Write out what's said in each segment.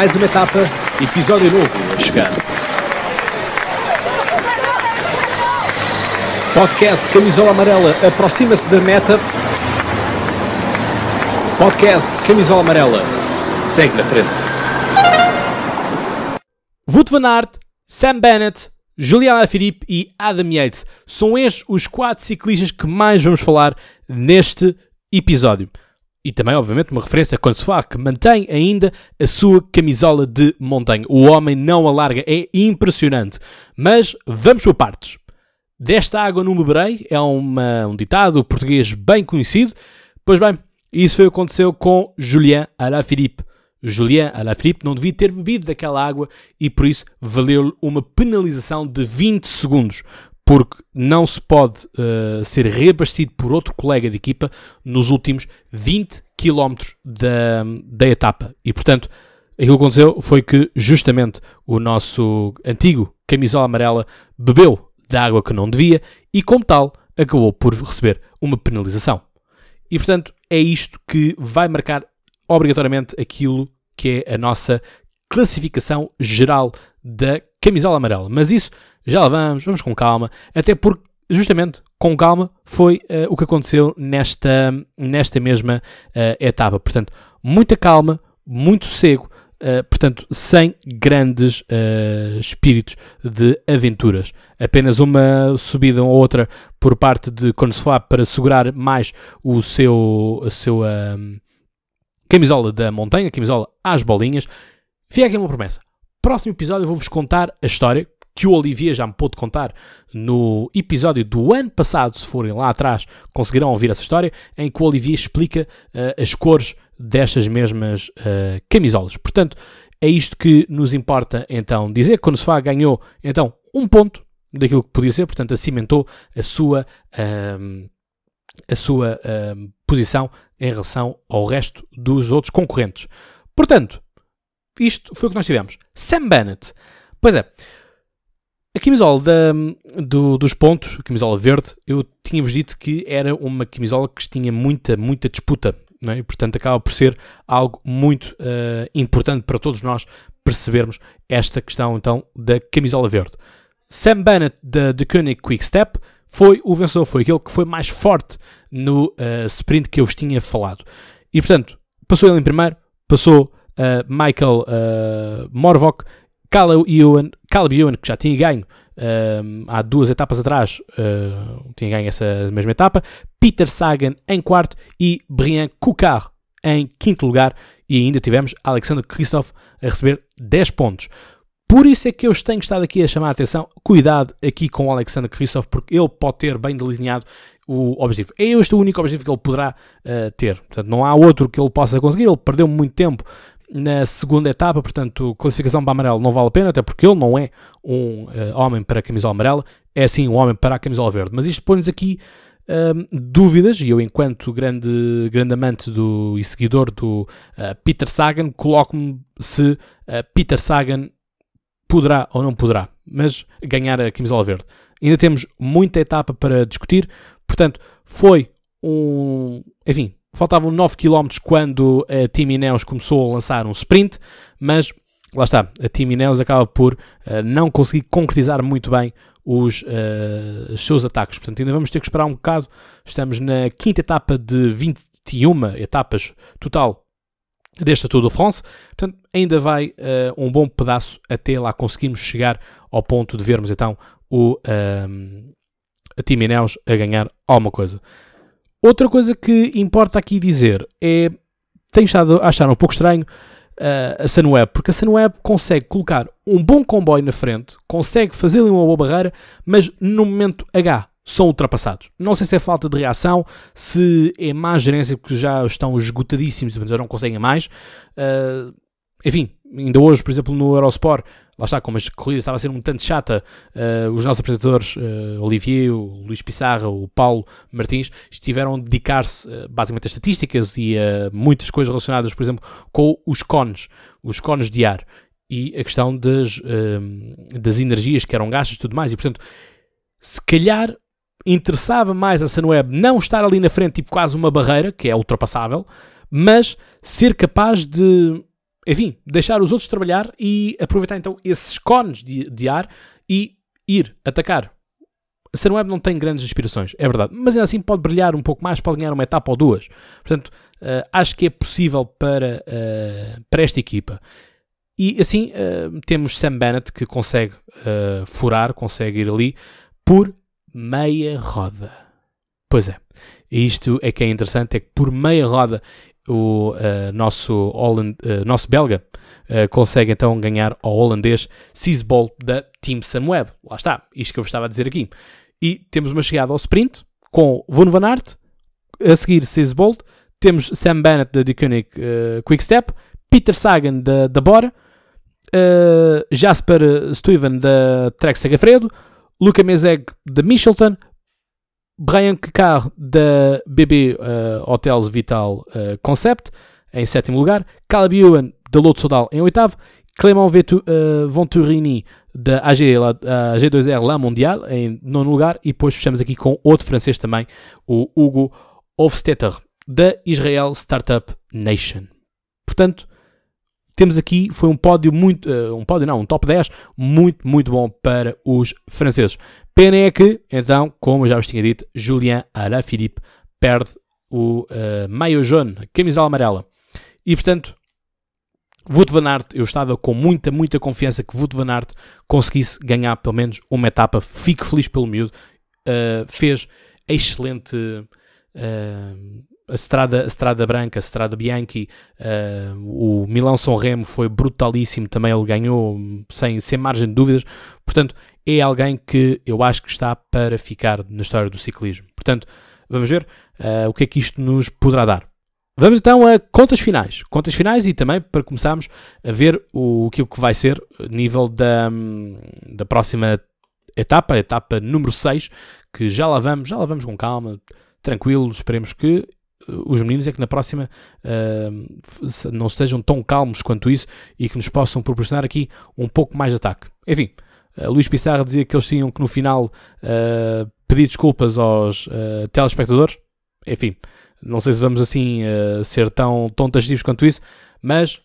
mais uma etapa, episódio novo a chegar. Podcast Camisola Amarela aproxima-se da meta. Podcast Camisola Amarela segue na frente. Wout van Aert, Sam Bennett, Julian Alaphilippe e Adam Yates são estes os quatro ciclistas que mais vamos falar neste episódio. E também, obviamente, uma referência a Consfar, que mantém ainda a sua camisola de montanha. O homem não a larga, é impressionante. Mas vamos por partes. Desta água não beberei, é uma, um ditado português bem conhecido. Pois bem, isso foi o que aconteceu com Julien Alaphilippe. Julien Alaphilippe não devia ter bebido daquela água e por isso valeu-lhe uma penalização de 20 segundos, porque não se pode uh, ser reabastecido por outro colega de equipa nos últimos 20 km da, da etapa. E portanto, aquilo que aconteceu foi que justamente o nosso antigo camisola amarela bebeu da água que não devia e, como tal, acabou por receber uma penalização. E portanto, é isto que vai marcar obrigatoriamente aquilo que é a nossa classificação geral da camisola amarela. Mas isso já lá vamos, vamos com calma, até porque justamente com calma foi uh, o que aconteceu nesta, nesta mesma uh, etapa. Portanto, muita calma, muito sossego, uh, portanto, sem grandes espíritos de aventuras. Apenas uma subida ou outra por parte de Consfab para segurar mais o seu, a sua camisola da montanha, camisola às bolinhas. Fica aqui uma promessa. Próximo episódio eu vou-vos contar a história que o Olivier já me pôde contar no episódio do ano passado, se forem lá atrás, conseguirão ouvir essa história, em que o Olivier explica uh, as cores destas mesmas uh, camisolas. Portanto, é isto que nos importa então dizer. Quando se fala ganhou então um ponto daquilo que podia ser, portanto, acimentou a sua, uh, a sua posição em relação ao resto dos outros concorrentes. Portanto, isto foi o que nós tivemos. Sam Bennett. Pois é, a camisola da, do, dos pontos, a camisola verde, eu tinha-vos dito que era uma camisola que tinha muita, muita disputa. É? E, portanto, acaba por ser algo muito uh, importante para todos nós percebermos esta questão então da camisola verde. Sam Bennett da The Koenig Quick Step foi o vencedor, foi aquele que foi mais forte no uh, sprint que eu vos tinha falado. E portanto, passou ele em primeiro, passou uh, Michael uh, Morvok, Caleb Ewan, Caleb Ewan, que já tinha ganho há duas etapas atrás, tinha ganho essa mesma etapa, Peter Sagan em quarto e Brian Coukard em quinto lugar. E ainda tivemos Alexander Kristoff a receber 10 pontos. Por isso é que eu tenho estado aqui a chamar a atenção, cuidado aqui com o Alexander Kristoff, porque ele pode ter bem delineado o objetivo. É este o único objetivo que ele poderá uh, ter. Portanto, não há outro que ele possa conseguir. Ele perdeu muito tempo na segunda etapa, portanto, classificação para amarelo não vale a pena, até porque ele não é um uh, homem para a camisola amarela, é sim um homem para a camisola verde. Mas isto põe-nos aqui uh, dúvidas, e eu, enquanto grande, grande amante do, e seguidor do uh, Peter Sagan, coloco-me se Peter Sagan poderá ou não poderá, mas ganhar a camisola verde. Ainda temos muita etapa para discutir, portanto, foi um. Enfim, faltavam 9 km quando a Team Ineos começou a lançar um sprint, mas lá está, a Team Ineos acaba por uh, não conseguir concretizar muito bem os, uh, os seus ataques. Portanto, ainda vamos ter que esperar um bocado. Estamos na quinta etapa de 21 etapas total desta Tour de France. Portanto, ainda vai uh, um bom pedaço até lá conseguirmos chegar ao ponto de vermos então o, uh, a Team Ineos a ganhar alguma coisa. Outra coisa que importa aqui dizer é, tenho estado a achar um pouco estranho uh, a Sunweb, porque a Sunweb consegue colocar um bom comboio na frente, consegue fazer ali uma boa barreira, mas no momento H são ultrapassados. Não sei se é falta de reação, se é má gerência porque já estão esgotadíssimos e já não conseguem mais. Uh, enfim, ainda hoje, por exemplo, no Eurosport, lá está, como a corrida estava a ser um tanto chata, uh, os nossos apresentadores, uh, Olivier, o Luís Pissarra, o Paulo Martins, estiveram a dedicar-se uh, basicamente a estatísticas e a muitas coisas relacionadas, por exemplo, com os cones, os cones de ar e a questão das, das energias que eram gastas e tudo mais. E, portanto, se calhar interessava mais a Sunweb não estar ali na frente, tipo quase uma barreira, que é ultrapassável, mas ser capaz de, enfim, deixar os outros trabalhar e aproveitar então esses cones de, de ar e ir atacar. A Sunweb não tem grandes inspirações, é verdade, mas ainda assim pode brilhar um pouco mais, pode ganhar uma etapa ou duas. Portanto, uh, acho que é possível para, uh, para esta equipa. E assim uh, temos Sam Bennett que consegue furar, consegue ir ali por meia roda. Pois é, isto é que é interessante, é que por meia roda o uh, nosso, Holland, uh, nosso belga uh, consegue então ganhar ao holandês Sisbol da Team Sunweb. Lá está, isto que eu vos estava a dizer aqui. E temos uma chegada ao sprint com Von Van Aert, a seguir Sisbol, temos Sam Bennett da Deconic Quickstep, Peter Sagan da, da Bora, Jasper Stuyven da Trek Segafredo, Luca Mezeg da Michelton, Brian Kekar da BB uh, Hotels Vital uh, Concept em sétimo lugar, Caleb Ewan da Loto Sodal em oitavo, Clément Vetu, uh, Venturini da AG, la, AG2R La Mondial em nono lugar e depois fechamos aqui com outro francês também, o Hugo Hofstetter da Israel Startup Nation. Portanto, temos aqui, foi um pódio muito, um pódio não, um top 10 muito, muito bom para os franceses. Pena é que, então, como já vos tinha dito, Julien Alaphilippe perde o uh, maillot jaune, a camisola amarela. E, portanto, Wout van Aert, eu estava com muita, muita confiança que Wout van Aert conseguisse ganhar pelo menos uma etapa. Fico feliz pelo miúdo. Uh, fez excelente uh, a Estrada, a Estrada Branca, a Estrada Bianchi, uh, o Milão São Remo foi brutalíssimo, também ele ganhou sem, sem margem de dúvidas, portanto é alguém que eu acho que está para ficar na história do ciclismo. Portanto, vamos ver uh, o que é que isto nos poderá dar. Vamos então a contas finais. Contas finais e também para começarmos a ver o, aquilo que vai ser nível da, da próxima etapa, etapa número 6, que já lá vamos, já lá vamos com calma, tranquilo, esperemos que os meninos é que na próxima uh, não estejam tão calmos quanto isso e que nos possam proporcionar aqui um pouco mais de ataque. Enfim, uh, Luís Pissarra dizia que eles tinham que no final uh, pedir desculpas aos telespectadores. Enfim, não sei se vamos assim ser tão, taxativos quanto isso, mas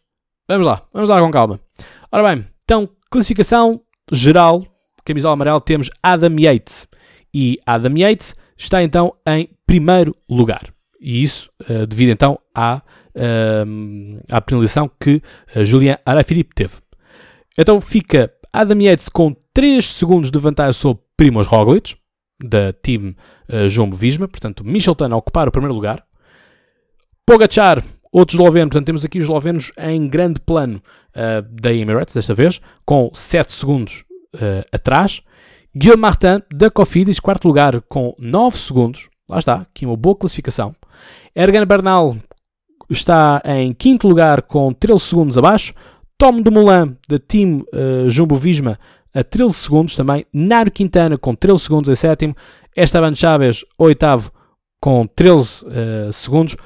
vamos lá, vamos lá com calma. Ora bem, então, classificação geral, camisola amarela, temos Adam Yates. E Adam Yates está então em primeiro lugar. E isso uh, devido então à, uh, à penalização que uh, Julien Alaphilippe teve. Então fica Adam Yates com 3 segundos de vantagem sobre Primoz Roglic, da Team uh, Jumbo Visma, portanto Michelton a ocupar o primeiro lugar. Pogacar, outro esloveno, portanto temos aqui os eslovenos em grande plano da Emirates, desta vez, com 7 segundos atrás. Guillaume Martin, da Cofidis, quarto lugar, com 9 segundos. Lá está, aqui uma boa classificação. Ergan Bernal está em quinto lugar com 13 segundos abaixo. Tom Dumoulin, da Team uh, Jumbo Visma, a 13 segundos também. Nairo Quintana com 13 segundos em sétimo. Esteban Chaves, oitavo, com 13 uh, eh, segundos.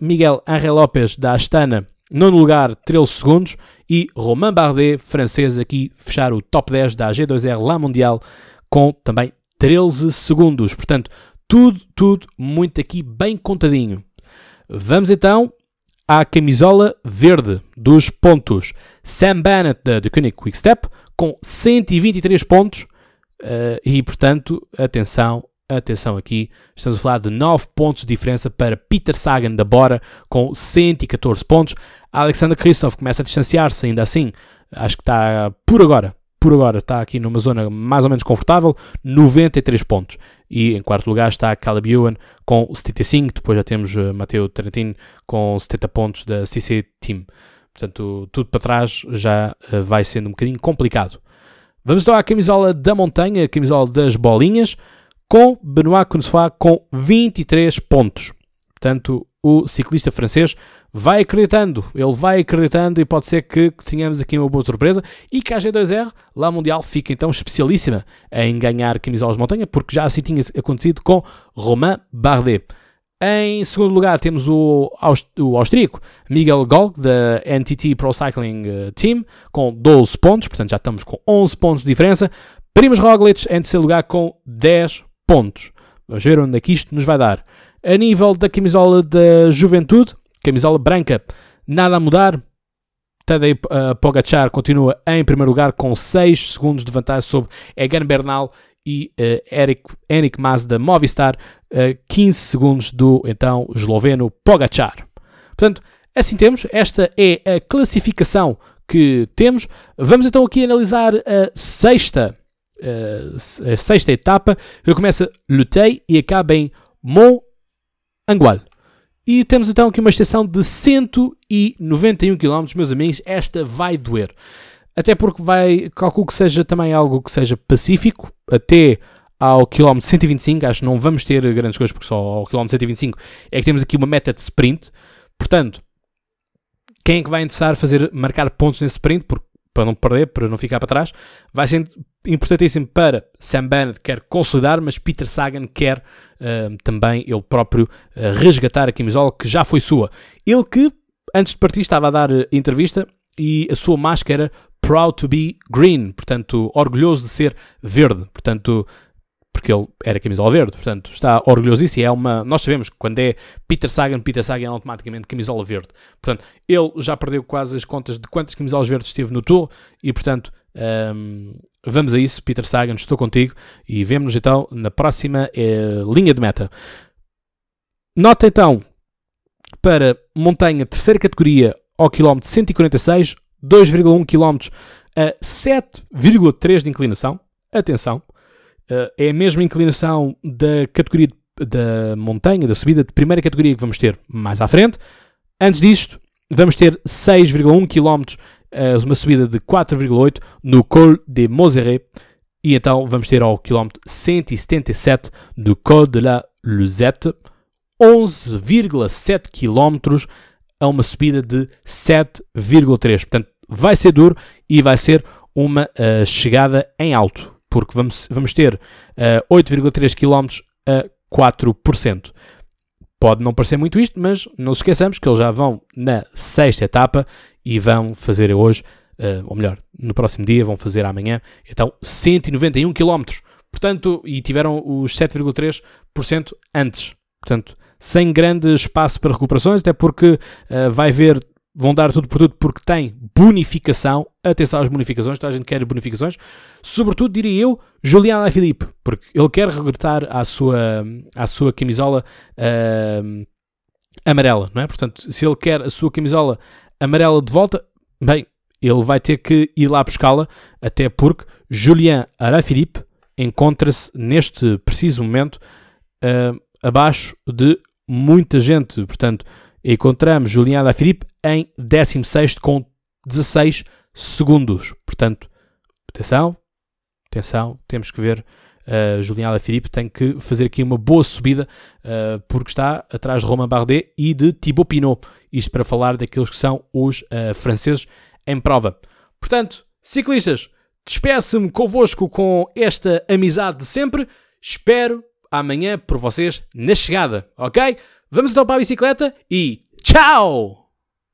Miguel Angel Lopes, da Astana, nono lugar, 13 segundos. E Romain Bardet, francês, aqui fechar o top 10 da G2R La Mundial com também 13 segundos. Portanto, tudo, tudo muito aqui bem contadinho. Vamos então à camisola verde dos pontos. Sam Bennett da Koenig Quick Step com 123 pontos uh, e, portanto, atenção, atenção aqui, estamos a falar de 9 pontos de diferença para Peter Sagan da Bora com 114 pontos. Alexander Kristoff começa a distanciar-se ainda assim, acho que está por agora, por agora está aqui numa zona mais ou menos confortável, 93 pontos. E em quarto lugar está Caleb Ewan com 75, depois já temos uh, Matteo Trentino com 70 pontos da CC Team. Portanto, tudo para trás já uh, vai sendo um bocadinho complicado. Vamos então à camisola da montanha, a camisola das bolinhas, com Benoit Kunzfa com 23 pontos. Portanto, o ciclista francês vai acreditando, ele vai acreditando e pode ser que tenhamos aqui uma boa surpresa e que a G2R, lá mundial, fica então especialíssima em ganhar camisolas de montanha, porque já assim tinha acontecido com Romain Bardet. Em segundo lugar temos o, o austríaco Miguel Golg, da NTT Pro Cycling eh, Team, com 12 pontos, portanto já estamos com 11 pontos de diferença. Primoz Roglic em terceiro lugar com 10 pontos. Vamos ver onde é que isto nos vai dar. A nível da camisola da juventude, camisola branca, nada a mudar. Tadej uh, Pogacar continua em primeiro lugar com 6 segundos de vantagem sobre Egan Bernal e uh, Eric, Eric Mas da Movistar, uh, 15 segundos do então esloveno Pogacar. Portanto, assim temos, esta é a classificação que temos. Vamos então aqui analisar a sexta, a sexta etapa, que começa Lutei e acaba em Mont Angual. E temos então aqui uma extensão de 191 km, meus amigos. Esta vai doer. Até porque vai, calculo que seja também algo que seja pacífico, até ao quilómetro 125. Acho que não vamos ter grandes coisas, porque só ao quilómetro 125 é que temos aqui uma meta de sprint. Portanto, quem é que vai interessar fazer, marcar pontos nesse sprint, porque, para não perder, para não ficar para trás, vai ser importantíssimo para Sam Bennett, quer consolidar, mas Peter Sagan quer também ele próprio resgatar a camisola que já foi sua. Ele que, antes de partir, estava a dar uh, entrevista e a sua máscara Proud to be Green, portanto, orgulhoso de ser verde, portanto, porque ele era camisola verde, portanto, está orgulhoso disso e é uma. Nós sabemos que quando é Peter Sagan, Peter Sagan é automaticamente camisola verde. Portanto, ele já perdeu quase as contas de quantas camisolas verdes esteve no Tour e, portanto, um, vamos a isso. Peter Sagan, estou contigo e vemos-nos então na próxima eh, linha de meta. Nota então para montanha terceira categoria ao quilómetro 146, 2,1 km a 7,3 de inclinação. Atenção, uh, é a mesma inclinação da categoria da montanha, da subida de primeira categoria que vamos ter mais à frente. Antes disto, vamos ter 6,1 km, uh, uma subida de 4,8 no Col de Moseret. E então vamos ter ao quilómetro 177 do Col de la Luzette, 11,7 km a uma subida de 7,3. Portanto, vai ser duro e vai ser uma uh, chegada em alto porque vamos, vamos ter uh, 8,3 km a 4%. Pode não parecer muito isto, mas não se esqueçamos que eles já vão na sexta etapa e vão fazer hoje, uh, ou melhor, no próximo dia, vão fazer amanhã, então 191 km. Portanto, e tiveram os 7,3% antes. Portanto, sem grande espaço para recuperações, até porque uh, vai ver vão dar tudo por tudo porque tem bonificação. Atenção às bonificações, toda a gente quer bonificações. Sobretudo, diria eu, Julian Alaphilippe, porque ele quer regressar à sua, à sua camisola uh, amarela, não é? Portanto, se ele quer a sua camisola amarela de volta, bem, ele vai ter que ir lá buscá-la, até porque Julian Alaphilippe encontra-se neste preciso momento uh, abaixo de muita gente. Portanto, encontramos Julian Alaphilippe em 16 com 16 segundos. Portanto, atenção, atenção, temos que ver. Uh, Julian Alaphilippe tem que fazer aqui uma boa subida uh, porque está atrás de Romain Bardet e de Thibaut Pinot. Isto para falar daqueles que são os uh, franceses em prova. Portanto, ciclistas, despeço-me convosco com esta amizade de sempre. Espero amanhã por vocês na chegada, ok? Vamos então para a bicicleta e tchau!